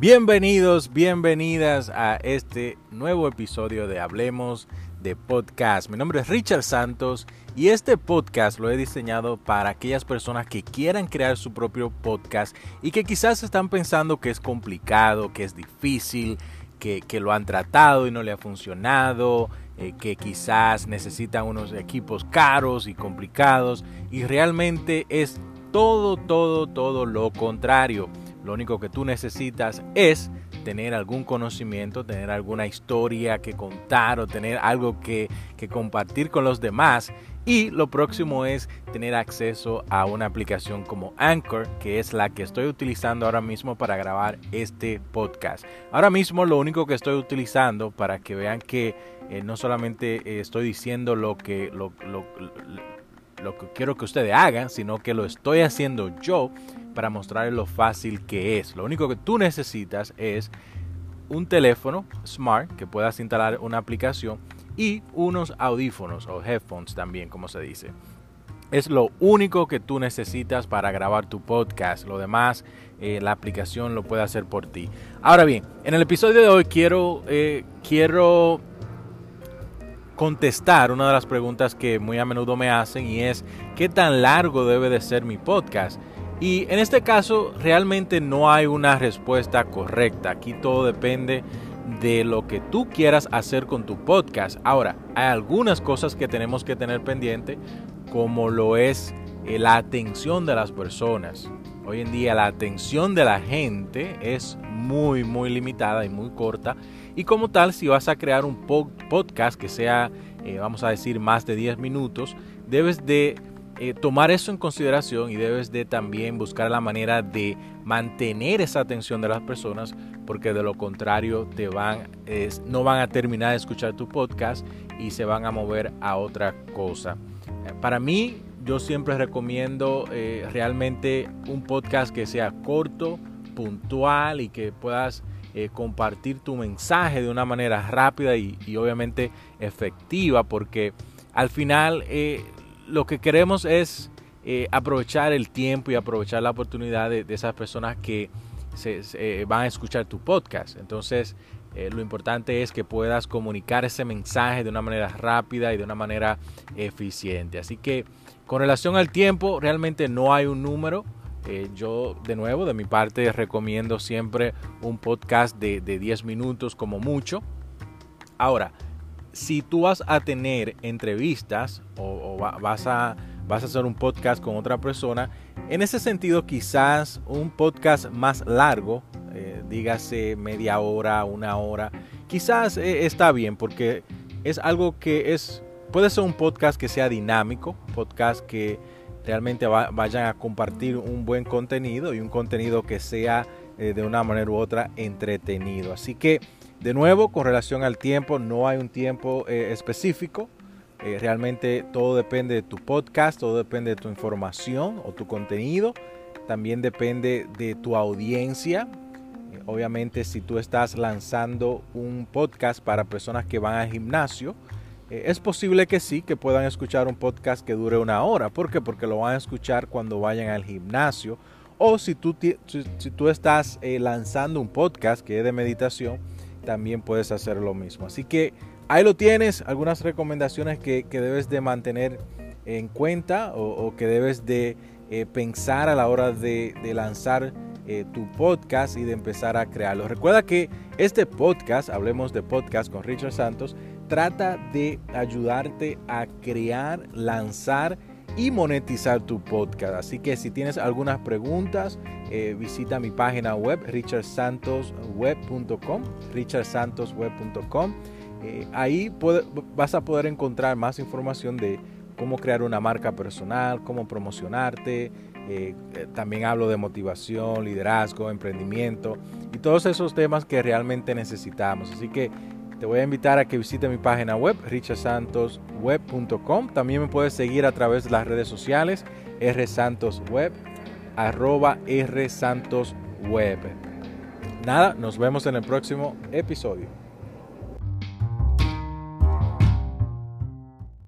Bienvenidos, bienvenidas a este nuevo episodio de Hablemos de Podcast. Mi nombre es Richard Santos y este podcast lo he diseñado para aquellas personas que quieran crear su propio podcast y que quizás están pensando que es complicado, que es difícil, que, lo han tratado y no le ha funcionado, eh, que quizás necesitan unos equipos caros y complicados y realmente es todo, todo, todo lo contrario. Lo único que tú necesitas es tener algún conocimiento, tener alguna historia que contar o tener algo que, compartir con los demás. Y lo próximo es tener acceso a una aplicación como Anchor, que es la que estoy utilizando ahora mismo para grabar este podcast. Ahora mismo lo único que estoy utilizando para que vean que eh, no solamente eh, estoy diciendo lo que, lo, lo que quiero que ustedes hagan, sino que lo estoy haciendo yo para mostrarles lo fácil que es. Lo único que tú necesitas es un teléfono smart que puedas instalar una aplicación y unos audífonos o headphones también, como se dice. Es lo único que tú necesitas para grabar tu podcast. Lo demás, eh, la aplicación lo puede hacer por ti. Ahora bien, en el episodio de hoy quiero, eh, quiero contestar una de las preguntas que muy a menudo me hacen y es ¿qué tan largo debe de ser mi podcast? Y en este caso realmente no hay una respuesta correcta. Aquí todo depende de lo que tú quieras hacer con tu podcast. Ahora, hay algunas cosas que tenemos que tener pendiente como lo es la atención de las personas. Hoy en día la atención de la gente es muy, muy limitada y muy corta. Y como tal, si vas a crear un podcast que sea, eh, vamos a decir, más de 10 minutos, debes de eh, tomar eso en consideración y debes de también buscar la manera de mantener esa atención de las personas porque de lo contrario te van, no van a terminar de escuchar tu podcast y se van a mover a otra cosa. Para mí, yo siempre recomiendo eh, realmente un podcast que sea corto, puntual y que puedas eh, compartir tu mensaje de una manera rápida y, obviamente efectiva porque al final eh, lo que queremos es aprovechar el tiempo y aprovechar la oportunidad de, esas personas que se, van a escuchar tu podcast. Entonces, lo importante es que puedas comunicar ese mensaje de una manera rápida y de una manera eficiente. Así que con relación al tiempo, realmente no hay un número. Eh, yo, de nuevo, de mi parte, recomiendo siempre un podcast de, 10 minutos como mucho. Ahora, si tú vas a tener entrevistas o, vas, a, vas a hacer un podcast con otra persona, en ese sentido quizás un podcast más largo, eh, dígase media hora, una hora, quizás eh, está bien porque es algo que es Puede ser un podcast que sea dinámico, podcast que realmente vayan a compartir un buen contenido y un contenido que sea eh, de una manera u otra entretenido. Así que, de nuevo, con relación al tiempo, no hay un tiempo eh, específico. Eh, realmente todo depende de tu podcast, todo depende de tu información o tu contenido. También depende de tu audiencia. obviamente, si tú estás lanzando un podcast para personas que van al gimnasio, eh, es posible que sí, que puedan escuchar un podcast que dure una hora. ¿Por qué? Porque lo van a escuchar cuando vayan al gimnasio. O si tú, si, tú estás lanzando un podcast que es de meditación, también puedes hacer lo mismo. Así que ahí lo tienes, algunas recomendaciones que, debes de mantener en cuenta o, que debes de eh, pensar a la hora de, de lanzar tu podcast y de empezar a crearlo. Recuerda que este podcast, hablemos de podcast con Richard Santos, trata de ayudarte a crear, lanzar y monetizar tu podcast. Así que si tienes algunas preguntas, eh, visita mi página web richardsantosweb.com, richardsantosweb.com. Eh, ahí vas a poder encontrar más información de cómo crear una marca personal, cómo promocionarte. Eh, también hablo de motivación, liderazgo, emprendimiento y todos esos temas que realmente necesitamos. Así que te voy a invitar a que visite mi página web, richasantosweb.com. También me puedes seguir a través de las redes sociales, rsantosweb, arroba rsantosweb. Nada, nos vemos en el próximo episodio.